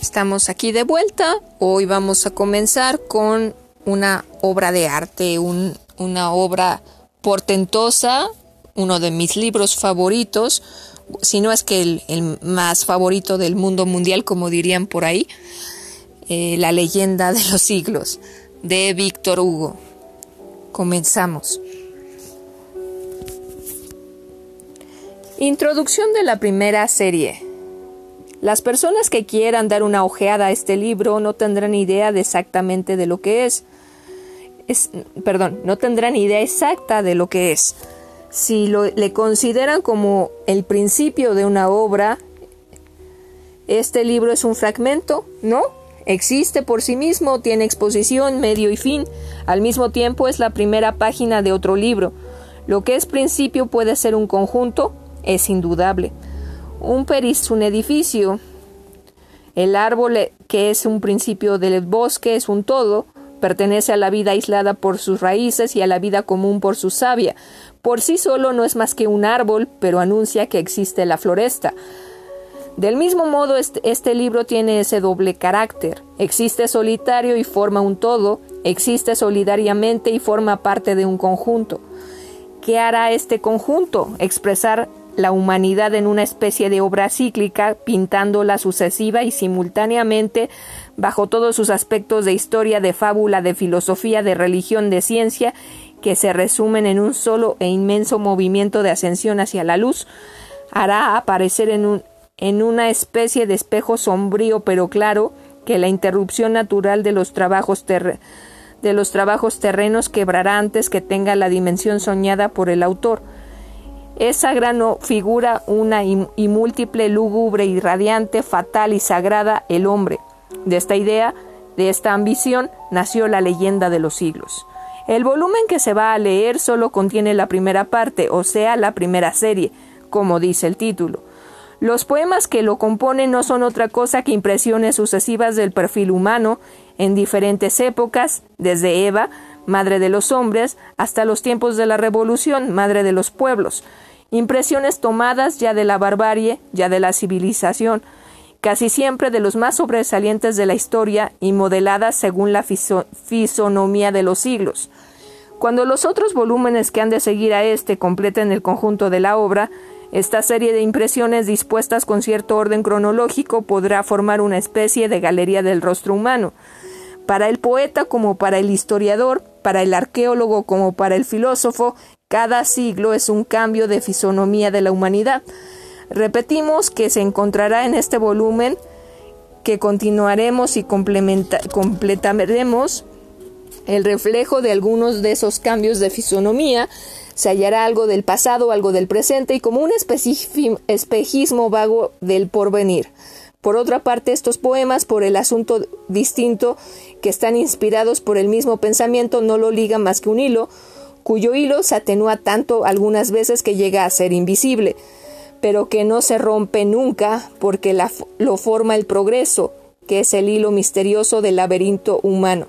Estamos aquí de vuelta. Hoy vamos a comenzar con una obra de arte, una obra portentosa, uno de mis libros favoritos, si no es que el, más favorito del mundo mundial, como dirían por ahí, eh, La leyenda de los siglos, de Víctor Hugo. Comenzamos. Introducción de la primera serie. Las personas que quieran dar una ojeada a este libro no tendrán idea de exactamente de lo que es. es perdón, no tendrán idea exacta de lo que es. Si lo, le consideran como el principio de una obra, este libro es un fragmento, ¿no? Existe por sí mismo, tiene exposición, medio y fin. Al mismo tiempo es la primera página de otro libro. Lo que es principio puede ser un conjunto, es indudable. Un peris, un edificio. El árbol que es un principio del bosque es un todo, pertenece a la vida aislada por sus raíces y a la vida común por su savia. Por sí solo no es más que un árbol, pero anuncia que existe la floresta. Del mismo modo, este, este, libro tiene ese doble carácter. Existe solitario y forma un todo, existe solidariamente y forma parte de un conjunto. ¿Qué hará este conjunto? Expresar la humanidad en una especie de obra cíclica, pintándola sucesiva y simultáneamente bajo todos sus aspectos de historia, de fábula, de filosofía, de religión, de ciencia, que se resumen en un solo e inmenso movimiento de ascensión hacia la luz, hará aparecer en, un, en una especie de espejo sombrío pero claro que la interrupción natural de los trabajos de los trabajos terrenos quebrará antes que tenga la dimensión soñada por el autor esa gran figura una y múltiple, lúgubre y radiante, fatal y sagrada, el hombre. De esta idea, de esta ambición, nació la leyenda de los siglos. El volumen que se va a leer solo contiene la primera parte, o sea, la primera serie, como dice el título. Los poemas que lo componen no son otra cosa que impresiones sucesivas del perfil humano en diferentes épocas, desde Eva, madre de los hombres, hasta los tiempos de la Revolución, madre de los pueblos, impresiones tomadas ya de la barbarie, ya de la civilización, casi siempre de los más sobresalientes de la historia y modeladas según la fisonomía de los siglos. Cuando los otros volúmenes que han de seguir a este completen el conjunto de la obra, esta serie de impresiones dispuestas con cierto orden cronológico podrá formar una especie de galería del rostro humano. Para el poeta como para el historiador, para el arqueólogo como para el filósofo, cada siglo es un cambio de fisonomía de la humanidad. Repetimos que se encontrará en este volumen que continuaremos y completaremos el reflejo de algunos de esos cambios de fisonomía, se hallará algo del pasado, algo del presente y como un espejismo vago del porvenir. Por otra parte, estos poemas, por el asunto distinto que están inspirados por el mismo pensamiento, no lo ligan más que un hilo, cuyo hilo se atenúa tanto algunas veces que llega a ser invisible, pero que no se rompe nunca porque lo forma el progreso, que es el hilo misterioso del laberinto humano.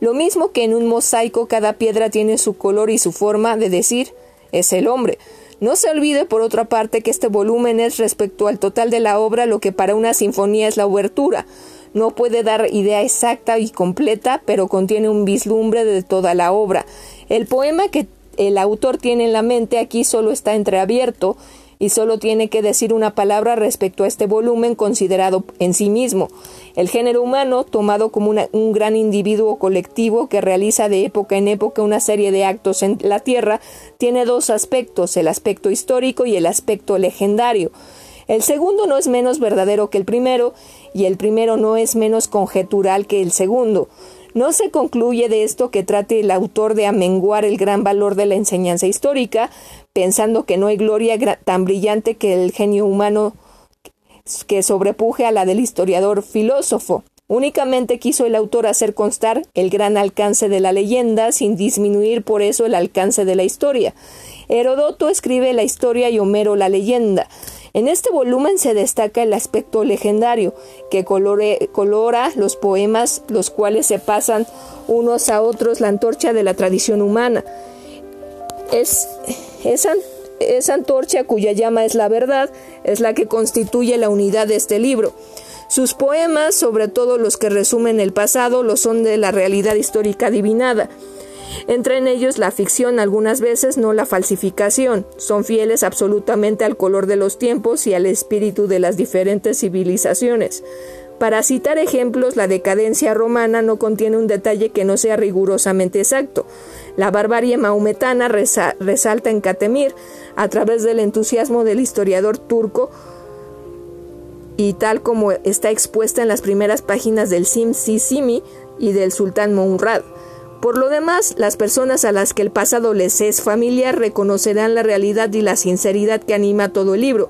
Lo mismo que en un mosaico cada piedra tiene su color y su forma de decir es el hombre. No se olvide, por otra parte, que este volumen es respecto al total de la obra lo que para una sinfonía es la obertura. No puede dar idea exacta y completa, pero contiene un vislumbre de toda la obra. El poema que el autor tiene en la mente aquí solo está entreabierto y solo tiene que decir una palabra respecto a este volumen considerado en sí mismo. El género humano, tomado como un gran individuo colectivo que realiza de época en época una serie de actos en la Tierra, tiene dos aspectos, el aspecto histórico y el aspecto legendario. El segundo no es menos verdadero que el primero, y el primero no es menos conjetural que el segundo. No se concluye de esto que trate el autor de amenguar el gran valor de la enseñanza histórica, pensando que no hay gloria tan brillante que el genio humano que sobrepuje a la del historiador filósofo. Únicamente quiso el autor hacer constar el gran alcance de la leyenda sin disminuir por eso el alcance de la historia. Herodoto escribe la historia y Homero la leyenda. En este volumen se destaca el aspecto legendario, que colora los poemas, los cuales se pasan unos a otros la antorcha de la tradición humana. Es, esa antorcha cuya llama es la verdad es la que constituye la unidad de este libro. Sus poemas, sobre todo los que resumen el pasado, lo son de la realidad histórica adivinada. Entre ellos la ficción algunas veces, no la falsificación. Son fieles absolutamente al color de los tiempos y al espíritu de las diferentes civilizaciones. Para citar ejemplos, la decadencia romana no contiene un detalle que no sea rigurosamente exacto. La barbarie maometana resalta en Catemir, a través del entusiasmo del historiador turco, y tal como está expuesta en las primeras páginas del Sim Simi y del Sultán Mourad. Por lo demás, las personas a las que el pasado les es familiar reconocerán la realidad y la sinceridad que anima todo el libro.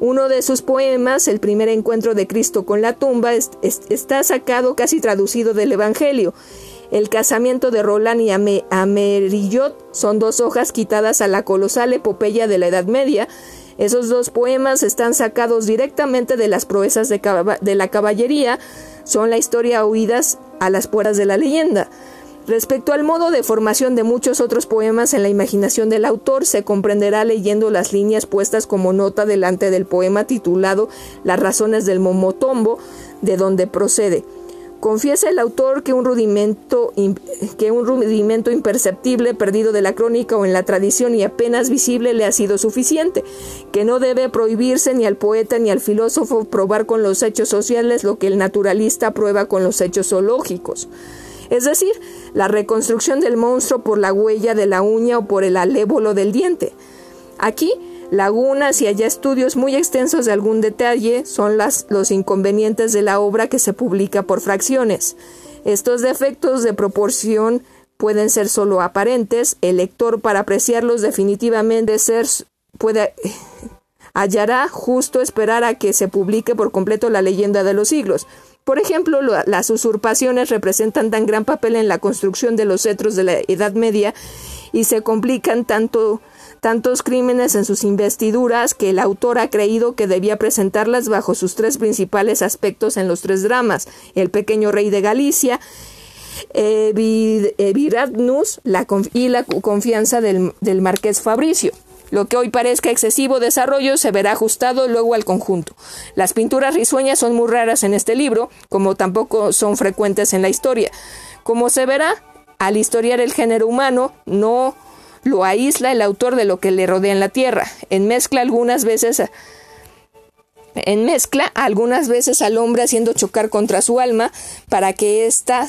Uno de sus poemas, El primer encuentro de Cristo con la tumba, está sacado casi traducido del Evangelio. El casamiento de Roland y Amerillot son dos hojas quitadas a la colosal epopeya de la Edad Media. Esos dos poemas están sacados directamente de las proezas de, de la caballería, son la historia oídas a las puertas de la leyenda. Respecto al modo de formación de muchos otros poemas en la imaginación del autor, se comprenderá leyendo las líneas puestas como nota delante del poema titulado Las razones del momotombo, de donde procede. Confiesa el autor que un rudimento, que un rudimento imperceptible perdido de la crónica o en la tradición y apenas visible le ha sido suficiente, que no debe prohibirse ni al poeta ni al filósofo probar con los hechos sociales lo que el naturalista prueba con los hechos zoológicos es decir, la reconstrucción del monstruo por la huella de la uña o por el alévolo del diente. Aquí, lagunas y allá estudios muy extensos de algún detalle son las, los inconvenientes de la obra que se publica por fracciones. Estos defectos de proporción pueden ser solo aparentes, el lector para apreciarlos definitivamente ser, puede, hallará justo esperar a que se publique por completo la leyenda de los siglos. Por ejemplo, las usurpaciones representan tan gran papel en la construcción de los cetros de la Edad Media y se complican tanto tantos crímenes en sus investiduras que el autor ha creído que debía presentarlas bajo sus tres principales aspectos en los tres dramas, el pequeño rey de Galicia, Eviradnus y la confianza del, del marqués Fabricio. Lo que hoy parezca excesivo desarrollo se verá ajustado luego al conjunto. Las pinturas risueñas son muy raras en este libro, como tampoco son frecuentes en la historia. Como se verá, al historiar el género humano, no lo aísla el autor de lo que le rodea en la tierra. En mezcla algunas veces en mezcla algunas veces al hombre haciendo chocar contra su alma para que ésta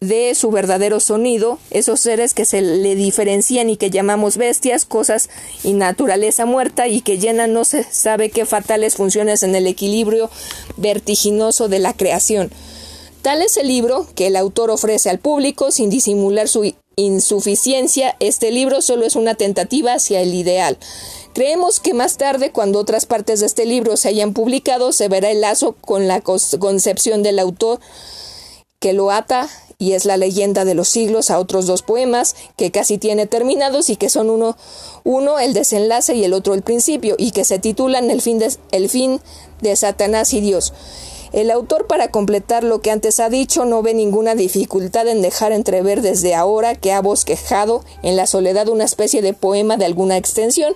dé su verdadero sonido, esos seres que se le diferencian y que llamamos bestias, cosas y naturaleza muerta y que llenan no se sabe qué fatales funciones en el equilibrio vertiginoso de la creación. Tal es el libro que el autor ofrece al público sin disimular su insuficiencia. Este libro solo es una tentativa hacia el ideal. Creemos que más tarde, cuando otras partes de este libro se hayan publicado, se verá el lazo con la concepción del autor que lo ata y es la leyenda de los siglos a otros dos poemas que casi tiene terminados y que son uno, uno el desenlace y el otro el principio y que se titulan el fin de, el fin de Satanás y Dios. El autor, para completar lo que antes ha dicho, no ve ninguna dificultad en dejar entrever desde ahora que ha bosquejado en la soledad una especie de poema de alguna extensión,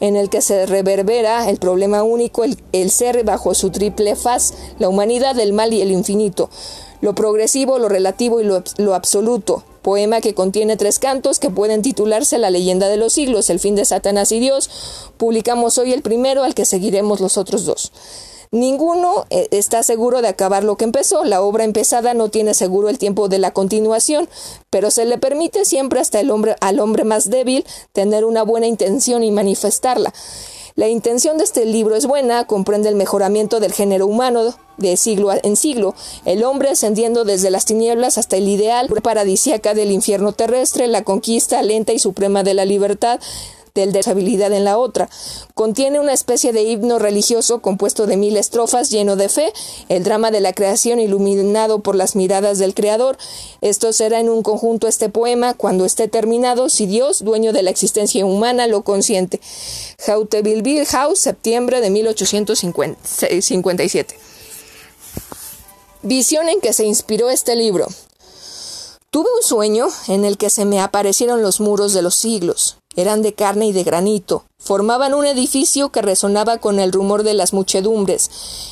en el que se reverbera el problema único, el, ser bajo su triple faz, la humanidad, el mal y el infinito, lo progresivo, lo relativo y lo, absoluto, poema que contiene tres cantos que pueden titularse La leyenda de los siglos, El fin de Satanás y Dios. Publicamos hoy el primero, al que seguiremos los otros dos. Ninguno eh, está seguro de acabar lo que empezó. La obra empezada no tiene seguro el tiempo de la continuación, pero se le permite siempre hasta el hombre, al hombre más débil tener una buena intención y manifestarla. La intención de este libro es buena, comprende el mejoramiento del género humano de siglo en siglo, el hombre ascendiendo desde las tinieblas hasta el ideal paradisíaca del infierno terrestre, la conquista lenta y suprema de la libertad, del deshabilidad en la otra. Contiene una especie de himno religioso compuesto de mil estrofas lleno de fe, el drama de la creación iluminado por las miradas del Creador. Esto será en un conjunto este poema cuando esté terminado, si Dios, dueño de la existencia humana, lo consiente. Hauteville House, septiembre de 1857. Visión en que se inspiró este libro. Tuve un sueño en el que se me aparecieron los muros de los siglos, eran de carne y de granito. Formaban un edificio que resonaba con el rumor de las muchedumbres.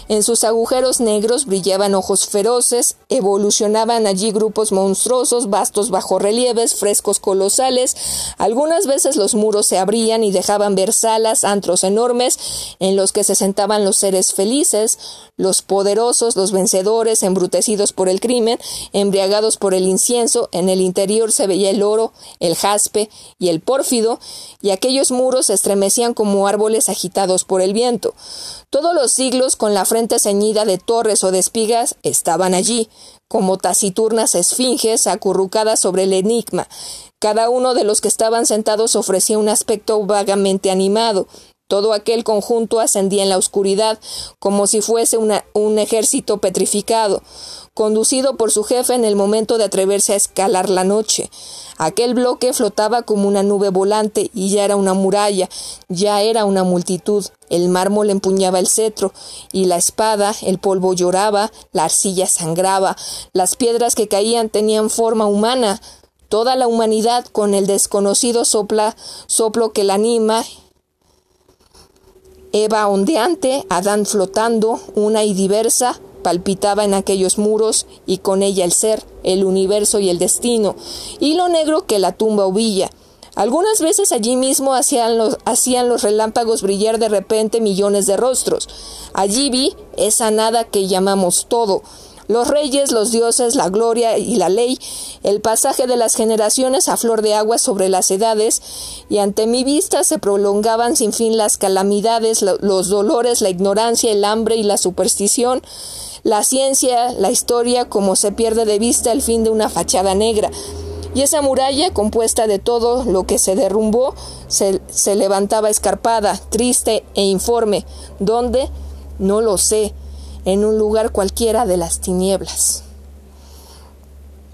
En sus agujeros negros brillaban ojos feroces, evolucionaban allí grupos monstruosos, vastos bajorrelieves, frescos colosales. Algunas veces los muros se abrían y dejaban ver salas, antros enormes, en los que se sentaban los seres felices, los poderosos, los vencedores, embrutecidos por el crimen, embriagados por el incienso. En el interior se veía el oro, el jaspe y el pórfido, y aquellos muros se estremecían como árboles agitados por el viento. Todos los siglos, con la frente ceñida de torres o de espigas, estaban allí, como taciturnas esfinges acurrucadas sobre el enigma. Cada uno de los que estaban sentados ofrecía un aspecto vagamente animado. Todo aquel conjunto ascendía en la oscuridad, como si fuese un ejército petrificado conducido por su jefe en el momento de atreverse a escalar la noche. Aquel bloque flotaba como una nube volante y ya era una muralla, ya era una multitud. El mármol empuñaba el cetro y la espada, el polvo lloraba, la arcilla sangraba, las piedras que caían tenían forma humana. Toda la humanidad con el desconocido sopla, soplo que la anima Eva ondeante, Adán flotando, una y diversa, palpitaba en aquellos muros y con ella el ser, el universo y el destino, y lo negro que la tumba ovilla. Algunas veces allí mismo hacían los, hacían los relámpagos brillar de repente millones de rostros. Allí vi esa nada que llamamos todo, los reyes, los dioses, la gloria y la ley, el pasaje de las generaciones a flor de agua sobre las edades, y ante mi vista se prolongaban sin fin las calamidades, los dolores, la ignorancia, el hambre y la superstición, la ciencia, la historia, como se pierde de vista el fin de una fachada negra. Y esa muralla, compuesta de todo lo que se derrumbó, se, levantaba escarpada, triste e informe. ¿Dónde? No lo sé. En un lugar cualquiera de las tinieblas.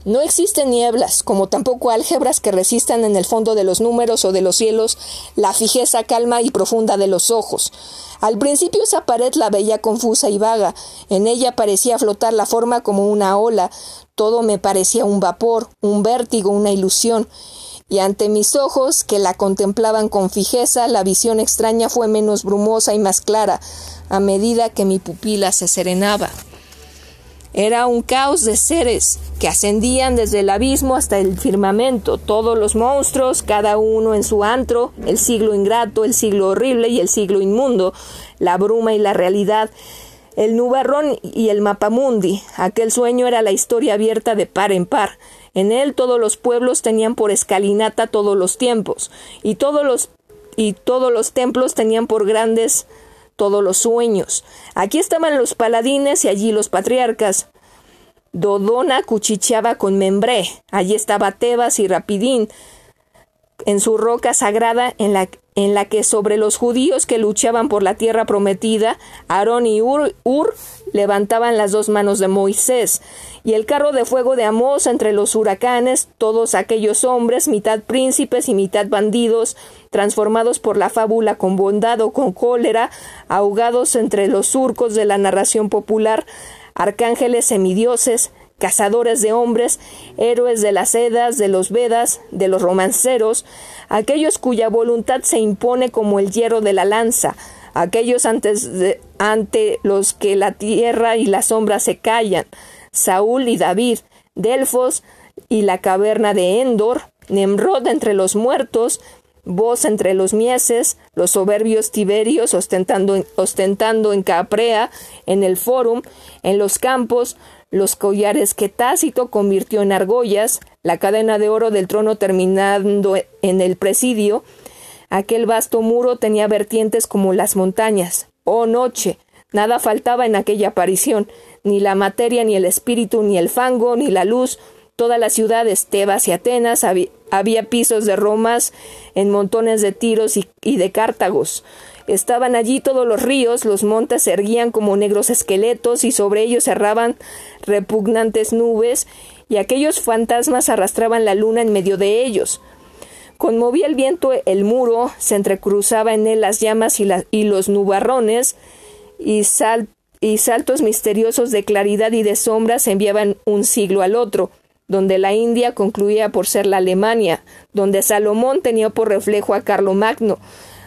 No existen nieblas, como tampoco álgebras que resistan en el fondo de los números o de los cielos la fijeza calma y profunda de los ojos. Al principio esa pared la veía confusa y vaga, en ella parecía flotar la forma como una ola, todo me parecía un vapor, un vértigo, una ilusión, y ante mis ojos, que la contemplaban con fijeza, la visión extraña fue menos brumosa y más clara, a medida que mi pupila se serenaba. Era un caos de seres que ascendían desde el abismo hasta el firmamento, todos los monstruos, cada uno en su antro, el siglo ingrato, el siglo horrible y el siglo inmundo, la bruma y la realidad, el nubarrón y el mapamundi. Aquel sueño era la historia abierta de par en par. En él todos los pueblos tenían por escalinata todos los tiempos, y todos los y todos los templos tenían por grandes todos los sueños. Aquí estaban los paladines y allí los patriarcas. Dodona cuchicheaba con Membré. Allí estaba Tebas y Rapidín en su roca sagrada en la, en la que sobre los judíos que luchaban por la tierra prometida, Aarón y Ur, Ur, levantaban las dos manos de Moisés, y el carro de fuego de Amós entre los huracanes, todos aquellos hombres, mitad príncipes y mitad bandidos, transformados por la fábula con bondad o con cólera, ahogados entre los surcos de la narración popular, arcángeles semidioses, cazadores de hombres, héroes de las Edas, de los Vedas, de los romanceros, aquellos cuya voluntad se impone como el hierro de la lanza, aquellos ante los que la tierra y la sombra se callan, Saúl y David, Delfos y la caverna de Endor, Nemrod entre los muertos, Vos entre los mieses, los soberbios tiberios ostentando, ostentando en Caprea, en el Fórum, en los campos, los collares que Tácito convirtió en argollas, la cadena de oro del trono terminando en el presidio, aquel vasto muro tenía vertientes como las montañas. Oh noche. Nada faltaba en aquella aparición, ni la materia, ni el espíritu, ni el fango, ni la luz. Todas las ciudades, Tebas y Atenas, había, pisos de Romas en montones de tiros y, de Cártagos. Estaban allí todos los ríos, los montes se erguían como negros esqueletos y sobre ellos cerraban repugnantes nubes, y aquellos fantasmas arrastraban la luna en medio de ellos. Conmovía el viento el muro, se entrecruzaba en él las llamas y, los nubarrones, y, y saltos misteriosos de claridad y de sombras enviaban un siglo al otro. Donde la India concluía por ser la Alemania, donde Salomón tenía por reflejo a Carlomagno.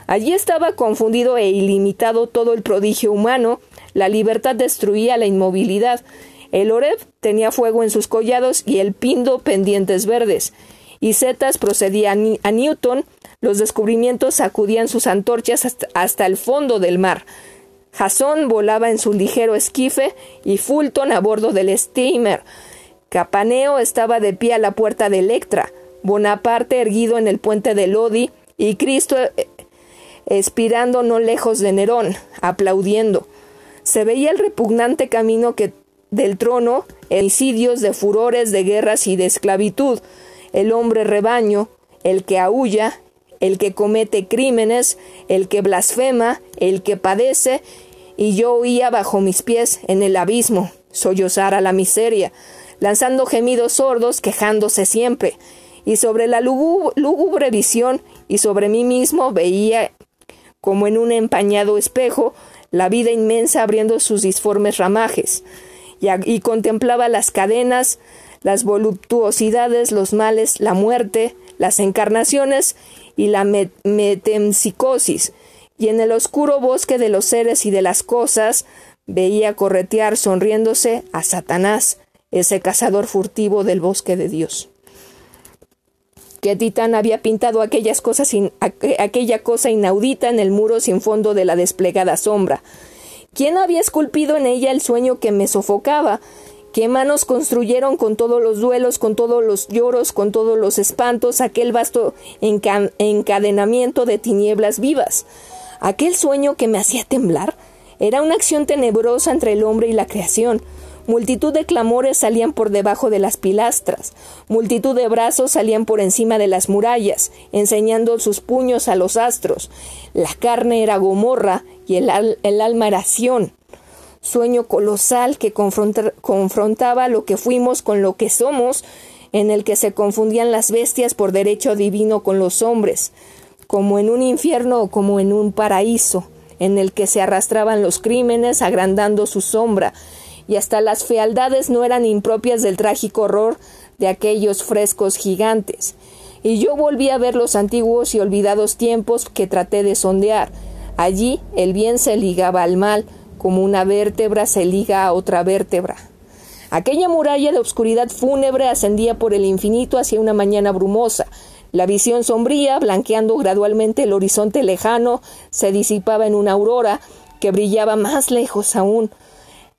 Allí estaba confundido e ilimitado todo el prodigio humano, la libertad destruía la inmovilidad, el Oreb tenía fuego en sus collados y el Pindo pendientes verdes. Y Zetas procedía a Newton, los descubrimientos sacudían sus antorchas hasta, el fondo del mar. Jason volaba en su ligero esquife y Fulton a bordo del steamer. Capaneo estaba de pie a la puerta de Electra, Bonaparte erguido en el puente de Lodi y Cristo eh, expirando no lejos de Nerón, aplaudiendo. Se veía el repugnante camino que del trono, homicidios de furores, de guerras y de esclavitud, el hombre rebaño, el que aúlla, el que comete crímenes, el que blasfema, el que padece, y yo oía bajo mis pies en el abismo sollozar a la miseria, lanzando gemidos sordos, quejándose siempre, y sobre la lúgubre visión y sobre mí mismo veía como en un empañado espejo la vida inmensa abriendo sus disformes ramajes, y, contemplaba las cadenas, las voluptuosidades, los males, la muerte, las encarnaciones y la metempsicosis, y en el oscuro bosque de los seres y de las cosas veía corretear sonriéndose a Satanás, ese cazador furtivo del bosque de Dios. ¿Qué titán había pintado aquellas cosas aquella cosa inaudita en el muro sin fondo de la desplegada sombra? ¿Quién había esculpido en ella el sueño que me sofocaba? ¿Qué manos construyeron con todos los duelos, con todos los lloros, con todos los espantos, aquel vasto encadenamiento de tinieblas vivas? Aquel sueño que me hacía temblar era una acción tenebrosa entre el hombre y la creación. Multitud de clamores salían por debajo de las pilastras, multitud de brazos salían por encima de las murallas, enseñando sus puños a los astros. La carne era Gomorra y el, alma era Sión. Sueño colosal que confrontaba lo que fuimos con lo que somos, en el que se confundían las bestias por derecho divino con los hombres, como en un infierno o como en un paraíso, en el que se arrastraban los crímenes agrandando su sombra, y hasta las fealdades no eran impropias del trágico horror de aquellos frescos gigantes. Y yo volví a ver los antiguos y olvidados tiempos que traté de sondear. Allí el bien se ligaba al mal, como una vértebra se liga a otra vértebra. Aquella muralla de obscuridad fúnebre ascendía por el infinito hacia una mañana brumosa. La visión sombría, blanqueando gradualmente el horizonte lejano, se disipaba en una aurora que brillaba más lejos aún,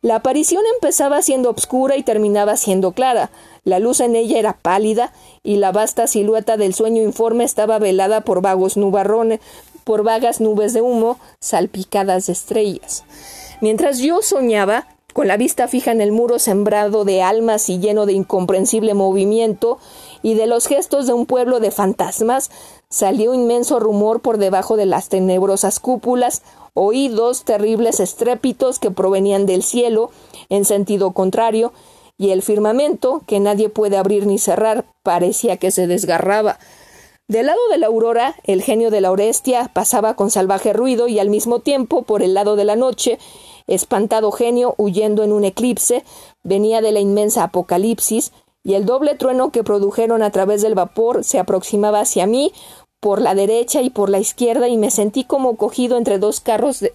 la aparición empezaba siendo obscura y terminaba siendo clara. La luz en ella era pálida y la vasta silueta del sueño informe estaba velada por vagos nubarrones, por vagas nubes de humo salpicadas de estrellas. Mientras yo soñaba, con la vista fija en el muro sembrado de almas y lleno de incomprensible movimiento y de los gestos de un pueblo de fantasmas, salió inmenso rumor por debajo de las tenebrosas cúpulas, oídos terribles estrépitos que provenían del cielo en sentido contrario, y el firmamento, que nadie puede abrir ni cerrar, parecía que se desgarraba. Del lado de la aurora, el genio de la Orestia pasaba con salvaje ruido y al mismo tiempo, por el lado de la noche, espantado genio, huyendo en un eclipse, venía de la inmensa apocalipsis, y el doble trueno que produjeron a través del vapor se aproximaba hacia mí por la derecha y por la izquierda y me sentí como cogido entre dos carros de,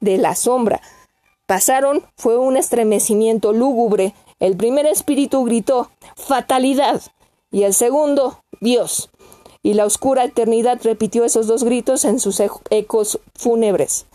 la sombra. Pasaron, fue un estremecimiento lúgubre. El primer espíritu gritó Fatalidad y el segundo Dios. Y la oscura eternidad repitió esos dos gritos en sus ecos fúnebres.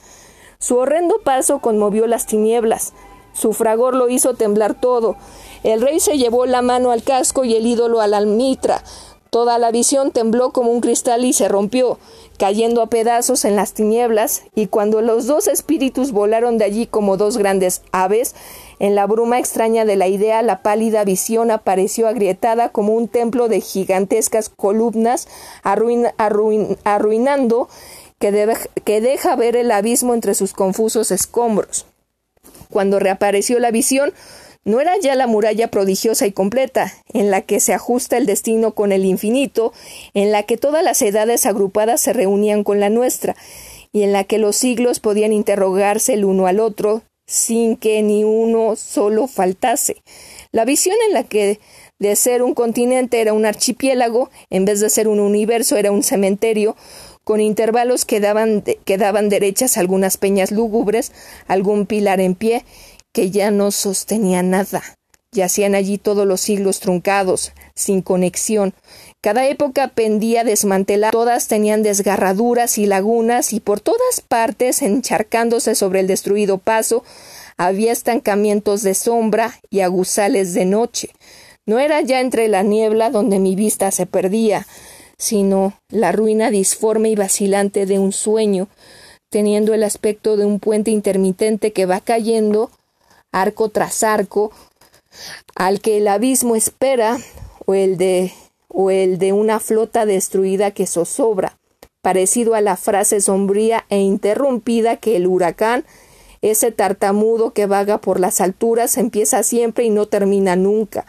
Su horrendo paso conmovió las tinieblas. Su fragor lo hizo temblar todo. El rey se llevó la mano al casco y el ídolo a la almitra. Toda la visión tembló como un cristal y se rompió, cayendo a pedazos en las tinieblas, y cuando los dos espíritus volaron de allí como dos grandes aves, en la bruma extraña de la idea la pálida visión apareció agrietada como un templo de gigantescas columnas, arruinando que, deja ver el abismo entre sus confusos escombros. Cuando reapareció la visión, no era ya la muralla prodigiosa y completa, en la que se ajusta el destino con el infinito, en la que todas las edades agrupadas se reunían con la nuestra, y en la que los siglos podían interrogarse el uno al otro, sin que ni uno solo faltase. La visión en la que de ser un continente era un archipiélago, en vez de ser un universo era un cementerio, con intervalos que daban, que daban derechas algunas peñas lúgubres, algún pilar en pie, que ya no sostenía nada. Yacían allí todos los siglos truncados, sin conexión. Cada época pendía desmantelada, todas tenían desgarraduras y lagunas, y por todas partes, encharcándose sobre el destruido paso, había estancamientos de sombra y aguzales de noche. No era ya entre la niebla donde mi vista se perdía, sino la ruina disforme y vacilante de un sueño, teniendo el aspecto de un puente intermitente que va cayendo, arco tras arco, al que el abismo espera, o el de o el de una flota destruida que zozobra, parecido a la frase sombría e interrumpida que el huracán, ese tartamudo que vaga por las alturas, empieza siempre y no termina nunca,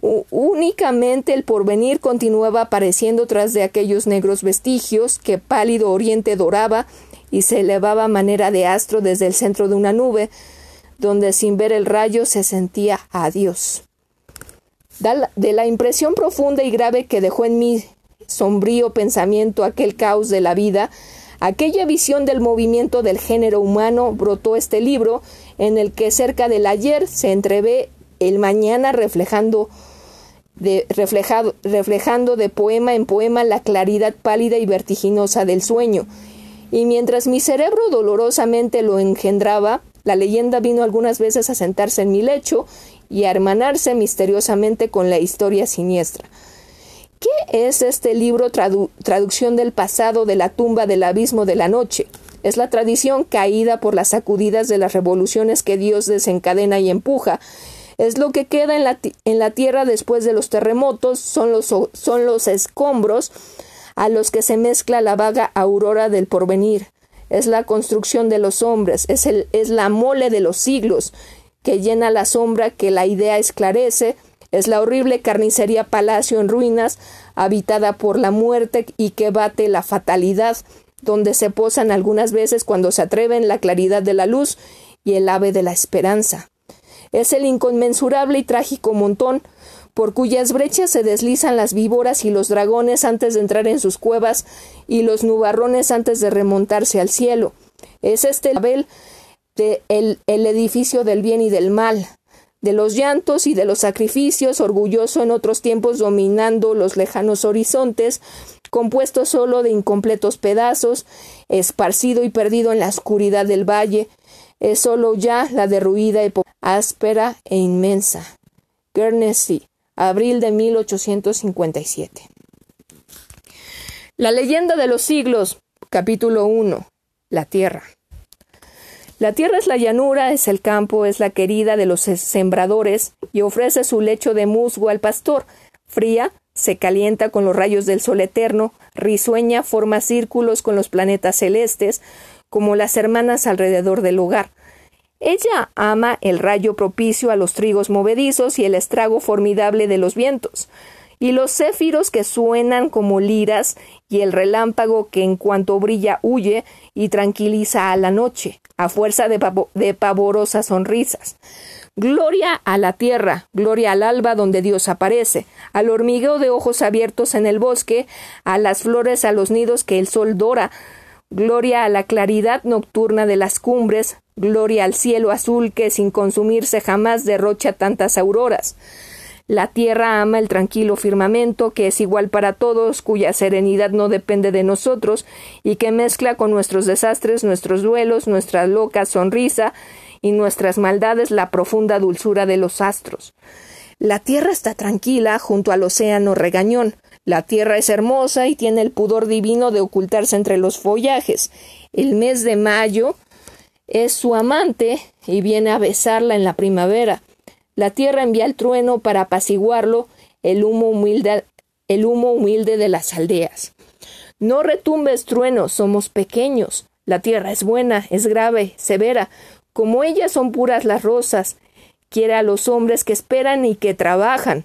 únicamente el porvenir continuaba apareciendo tras de aquellos negros vestigios que pálido oriente doraba y se elevaba a manera de astro desde el centro de una nube, donde sin ver el rayo se sentía adiós. De la impresión profunda y grave que dejó en mi sombrío pensamiento aquel caos de la vida, aquella visión del movimiento del género humano, brotó este libro, en el que cerca del ayer se entrevé el mañana reflejando de, reflejado, reflejando de poema en poema la claridad pálida y vertiginosa del sueño. Y mientras mi cerebro dolorosamente lo engendraba, la leyenda vino algunas veces a sentarse en mi lecho y a hermanarse misteriosamente con la historia siniestra. ¿Qué es este libro traducción del pasado de la tumba del abismo de la noche? Es la tradición caída por las sacudidas de las revoluciones que Dios desencadena y empuja, es lo que queda en la, tierra después de los terremotos, son los escombros a los que se mezcla la vaga aurora del porvenir. Es la construcción de los hombres, es, el, es la mole de los siglos, que llena la sombra que la idea esclarece, es la horrible carnicería palacio en ruinas, habitada por la muerte y que bate la fatalidad, donde se posan algunas veces cuando se atreven la claridad de la luz y el ave de la esperanza. Es el inconmensurable y trágico montón por cuyas brechas se deslizan las víboras y los dragones antes de entrar en sus cuevas y los nubarrones antes de remontarse al cielo. Es este el edificio del bien y del mal, de los llantos y de los sacrificios, orgulloso en otros tiempos dominando los lejanos horizontes, compuesto solo de incompletos pedazos, esparcido y perdido en la oscuridad del valle, es solo ya la derruida áspera e inmensa. Guernsey, abril de 1857. La leyenda de los siglos, capítulo 1. La tierra. La tierra es la llanura, es el campo, es la querida de los sembradores y ofrece su lecho de musgo al pastor. Fría, se calienta con los rayos del sol eterno, risueña, forma círculos con los planetas celestes, como las hermanas alrededor del hogar. Ella ama el rayo propicio a los trigos movedizos y el estrago formidable de los vientos, y los céfiros que suenan como liras, y el relámpago que en cuanto brilla huye y tranquiliza a la noche, a fuerza de, pavorosas sonrisas. Gloria a la tierra, gloria al alba donde Dios aparece, al hormigueo de ojos abiertos en el bosque, a las flores, a los nidos que el sol dora, Gloria a la claridad nocturna de las cumbres, gloria al cielo azul que sin consumirse jamás derrocha tantas auroras. La tierra ama el tranquilo firmamento que es igual para todos, cuya serenidad no depende de nosotros y que mezcla con nuestros desastres, nuestros duelos, nuestra loca sonrisa y nuestras maldades la profunda dulzura de los astros. La tierra está tranquila junto al océano regañón, la tierra es hermosa y tiene el pudor divino de ocultarse entre los follajes. El mes de mayo es su amante y viene a besarla en la primavera. La tierra envía el trueno para apaciguarlo, el humo humilde, el humo humilde de las aldeas. No retumbes trueno, somos pequeños. La tierra es buena, es grave, severa. Como ellas son puras las rosas. Quiere a los hombres que esperan y que trabajan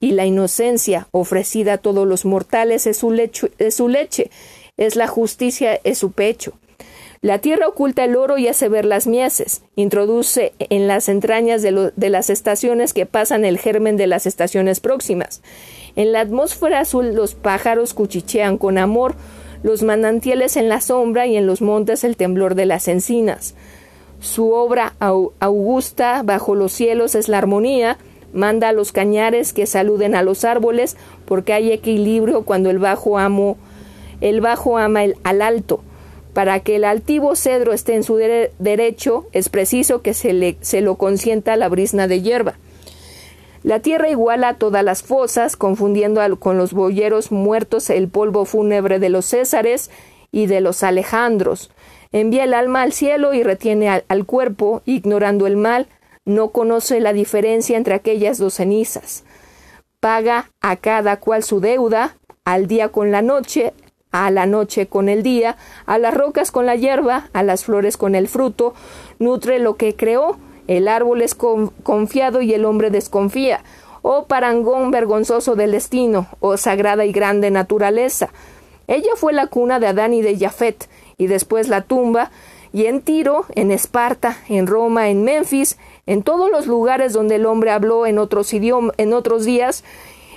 y la inocencia ofrecida a todos los mortales es su, leche, es la justicia, es su pecho. La tierra oculta el oro y hace ver las mieses. Introduce en las entrañas de, de, las estaciones que pasan el germen de las estaciones próximas. En la atmósfera azul los pájaros cuchichean con amor, los manantiales en la sombra y en los montes el temblor de las encinas. Su obra augusta bajo los cielos es la armonía, manda a los cañares que saluden a los árboles, porque hay equilibrio cuando el bajo amo, el bajo ama el, al alto. Para que el altivo cedro esté en su derecho, es preciso que se, le, se lo consienta la brisna de hierba. La tierra iguala a todas las fosas, confundiendo con los boyeros muertos el polvo fúnebre de los Césares y de los Alejandros. Envía el alma al cielo y retiene al, al cuerpo, ignorando el mal, no conoce la diferencia entre aquellas dos cenizas. Paga a cada cual su deuda, al día con la noche, a la noche con el día, a las rocas con la hierba, a las flores con el fruto, nutre lo que creó, el árbol es confiado y el hombre desconfía. Oh parangón vergonzoso del destino, oh sagrada y grande naturaleza. Ella fue la cuna de Adán y de Jafet, y después la tumba, y en Tiro, en Esparta, en Roma, en Memphis, en todos los lugares donde el hombre habló en otros idiomas, en otros días,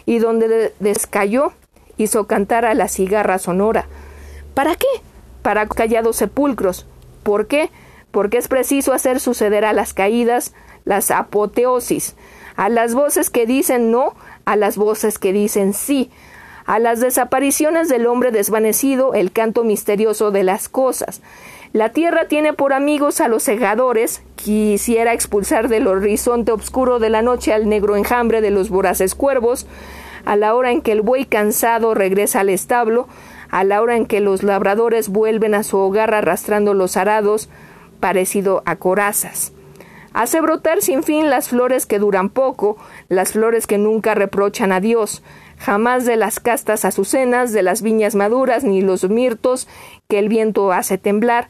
y donde descayó, hizo cantar a la cigarra sonora. ¿Para qué? Para callados sepulcros. ¿Por qué? Porque es preciso hacer suceder a las caídas las apoteosis, a las voces que dicen no, a las voces que dicen sí, a las desapariciones del hombre desvanecido, el canto misterioso de las cosas. La tierra tiene por amigos a los segadores, quisiera expulsar del horizonte oscuro de la noche al negro enjambre de los voraces cuervos, a la hora en que el buey cansado regresa al establo, a la hora en que los labradores vuelven a su hogar arrastrando los arados, parecido a corazas. Hace brotar sin fin las flores que duran poco, las flores que nunca reprochan a Dios, jamás de las castas azucenas, de las viñas maduras, ni los mirtos que el viento hace temblar,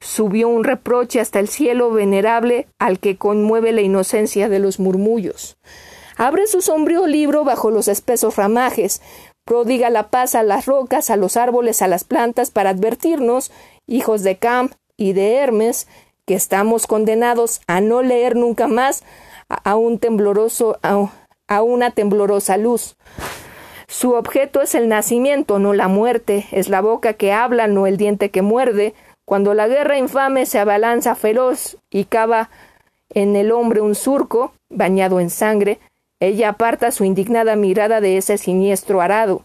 subió un reproche hasta el cielo venerable al que conmueve la inocencia de los murmullos. Abre su sombrío libro bajo los espesos ramajes, prodiga la paz a las rocas, a los árboles, a las plantas, para advertirnos, hijos de Cam y de Hermes, que estamos condenados a no leer nunca más a, un tembloroso, a una temblorosa luz. Su objeto es el nacimiento, no la muerte, es la boca que habla, no el diente que muerde. Cuando la guerra infame se abalanza feroz y cava en el hombre un surco, bañado en sangre, ella aparta su indignada mirada de ese siniestro arado.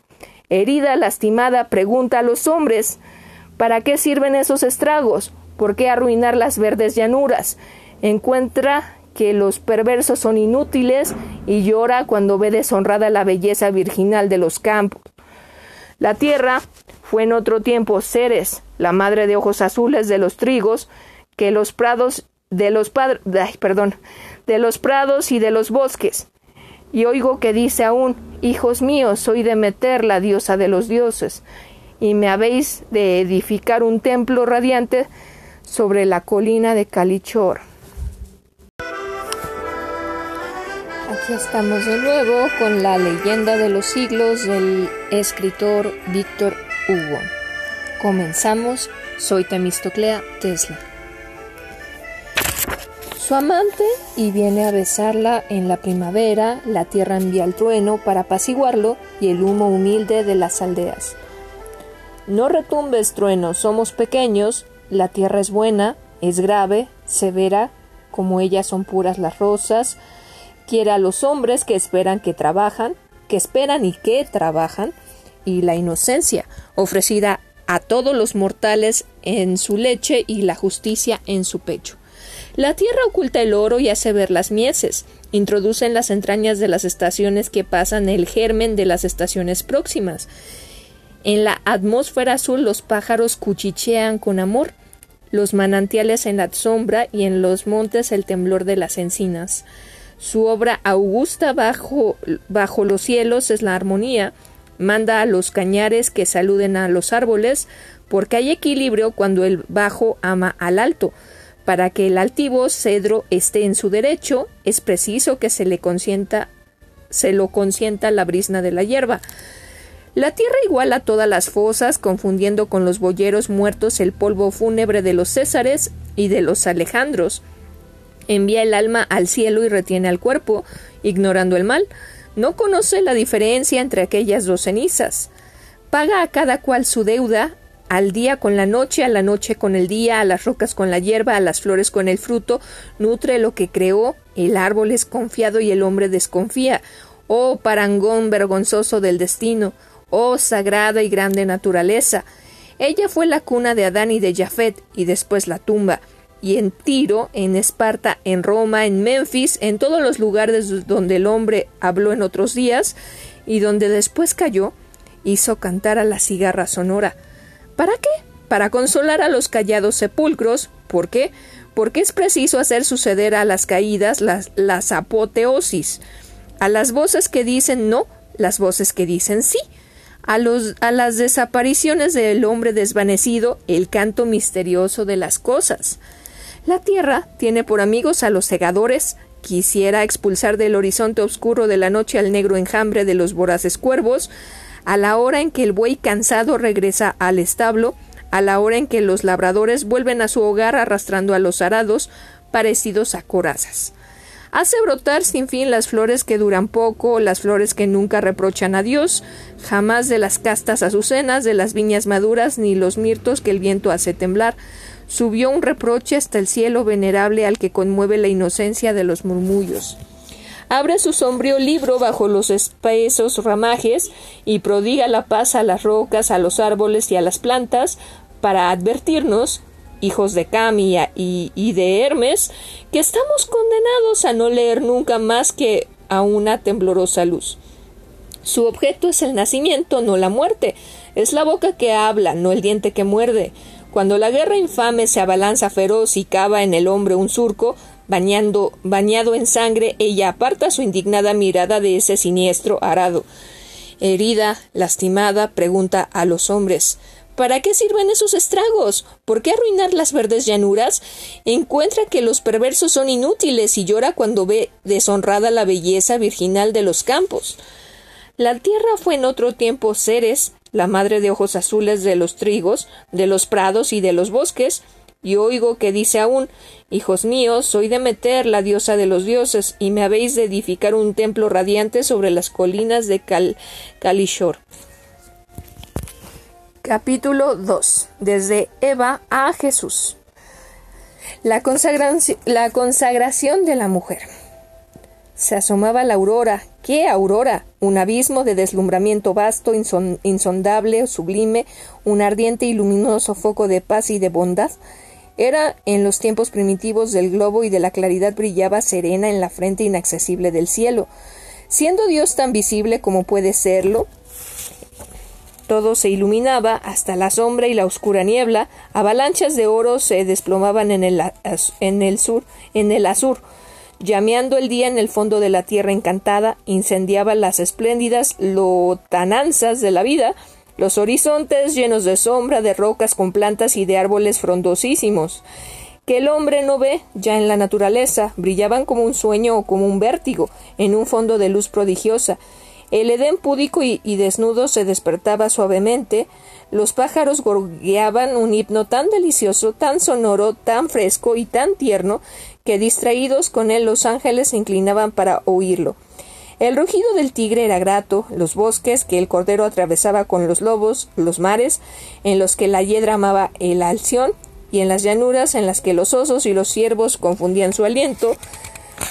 Herida, lastimada, pregunta a los hombres ¿Para qué sirven esos estragos? ¿Por qué arruinar las verdes llanuras? Encuentra que los perversos son inútiles y llora cuando ve deshonrada la belleza virginal de los campos. La tierra fue en otro tiempo Ceres, la madre de ojos azules de los trigos, que los prados de los padres, perdón, de los prados y de los bosques y oigo que dice aún, Hijos míos, soy Demeter, la diosa de los dioses, y me habéis de edificar un templo radiante sobre la colina de Calichor. Aquí estamos de nuevo con la leyenda de los siglos del escritor Víctor Hugo. Comenzamos, soy Temistoclea Tesla su amante y viene a besarla en la primavera, la tierra envía el trueno para apaciguarlo y el humo humilde de las aldeas. No retumbes, trueno, somos pequeños, la tierra es buena, es grave, severa, como ellas son puras las rosas, quiere a los hombres que esperan que trabajan, que esperan y que trabajan, y la inocencia ofrecida a todos los mortales en su leche y la justicia en su pecho. La tierra oculta el oro y hace ver las mieses. Introduce en las entrañas de las estaciones que pasan el germen de las estaciones próximas. En la atmósfera azul los pájaros cuchichean con amor, los manantiales en la sombra y en los montes el temblor de las encinas. Su obra augusta bajo, bajo los cielos es la armonía, manda a los cañares que saluden a los árboles, porque hay equilibrio cuando el bajo ama al alto. Para que el altivo cedro esté en su derecho, es preciso que se le consienta, se lo consienta la brisna de la hierba. La tierra iguala todas las fosas, confundiendo con los boyeros muertos el polvo fúnebre de los Césares y de los Alejandros. Envía el alma al cielo y retiene al cuerpo, ignorando el mal. No conoce la diferencia entre aquellas dos cenizas. Paga a cada cual su deuda, al día con la noche, a la noche con el día, a las rocas con la hierba, a las flores con el fruto, nutre lo que creó, el árbol es confiado y el hombre desconfía. Oh parangón vergonzoso del destino, oh sagrada y grande naturaleza. Ella fue la cuna de Adán y de Jafet, y después la tumba. Y en Tiro, en Esparta, en Roma, en Memphis, en todos los lugares donde el hombre habló en otros días, y donde después cayó, hizo cantar a la cigarra sonora. ¿Para qué? Para consolar a los callados sepulcros. ¿Por qué? Porque es preciso hacer suceder a las caídas las, las apoteosis, a las voces que dicen no, las voces que dicen sí, a, los, a las desapariciones del hombre desvanecido, el canto misterioso de las cosas. La tierra tiene por amigos a los segadores, quisiera expulsar del horizonte oscuro de la noche al negro enjambre de los voraces cuervos, a la hora en que el buey cansado regresa al establo, a la hora en que los labradores vuelven a su hogar arrastrando a los arados parecidos a corazas. Hace brotar sin fin las flores que duran poco, las flores que nunca reprochan a Dios, jamás de las castas azucenas, de las viñas maduras, ni los mirtos que el viento hace temblar. Subió un reproche hasta el cielo venerable al que conmueve la inocencia de los murmullos abre su sombrío libro bajo los espesos ramajes y prodiga la paz a las rocas, a los árboles y a las plantas, para advertirnos, hijos de Camia y, de Hermes, que estamos condenados a no leer nunca más que a una temblorosa luz. Su objeto es el nacimiento, no la muerte. Es la boca que habla, no el diente que muerde. Cuando la guerra infame se abalanza feroz y cava en el hombre un surco, bañando, bañado en sangre, ella aparta su indignada mirada de ese siniestro arado. Herida, lastimada, pregunta a los hombres ¿Para qué sirven esos estragos? ¿Por qué arruinar las verdes llanuras? Encuentra que los perversos son inútiles y llora cuando ve deshonrada la belleza virginal de los campos. La tierra fue en otro tiempo Ceres, la madre de ojos azules de los trigos, de los prados y de los bosques, y oigo que dice aún Hijos míos, soy Demeter, la diosa de los dioses, y me habéis de edificar un templo radiante sobre las colinas de Cal Calishor. Capítulo 2. Desde Eva a Jesús. La, la consagración de la mujer. Se asomaba la aurora. ¿Qué aurora? Un abismo de deslumbramiento vasto, insondable, sublime, un ardiente y luminoso foco de paz y de bondad era en los tiempos primitivos del globo y de la claridad brillaba serena en la frente inaccesible del cielo. Siendo Dios tan visible como puede serlo, todo se iluminaba hasta la sombra y la oscura niebla, avalanchas de oro se desplomaban en el, en el sur, en el azur, llameando el día en el fondo de la tierra encantada, incendiaba las espléndidas lotananzas de la vida, los horizontes llenos de sombra, de rocas con plantas y de árboles frondosísimos, que el hombre no ve ya en la naturaleza, brillaban como un sueño o como un vértigo, en un fondo de luz prodigiosa. El Edén púdico y, y desnudo se despertaba suavemente, los pájaros gorgueaban un himno tan delicioso, tan sonoro, tan fresco y tan tierno, que distraídos con él los ángeles se inclinaban para oírlo. El rugido del tigre era grato, los bosques que el cordero atravesaba con los lobos, los mares en los que la hiedra amaba el alción, y en las llanuras en las que los osos y los ciervos confundían su aliento,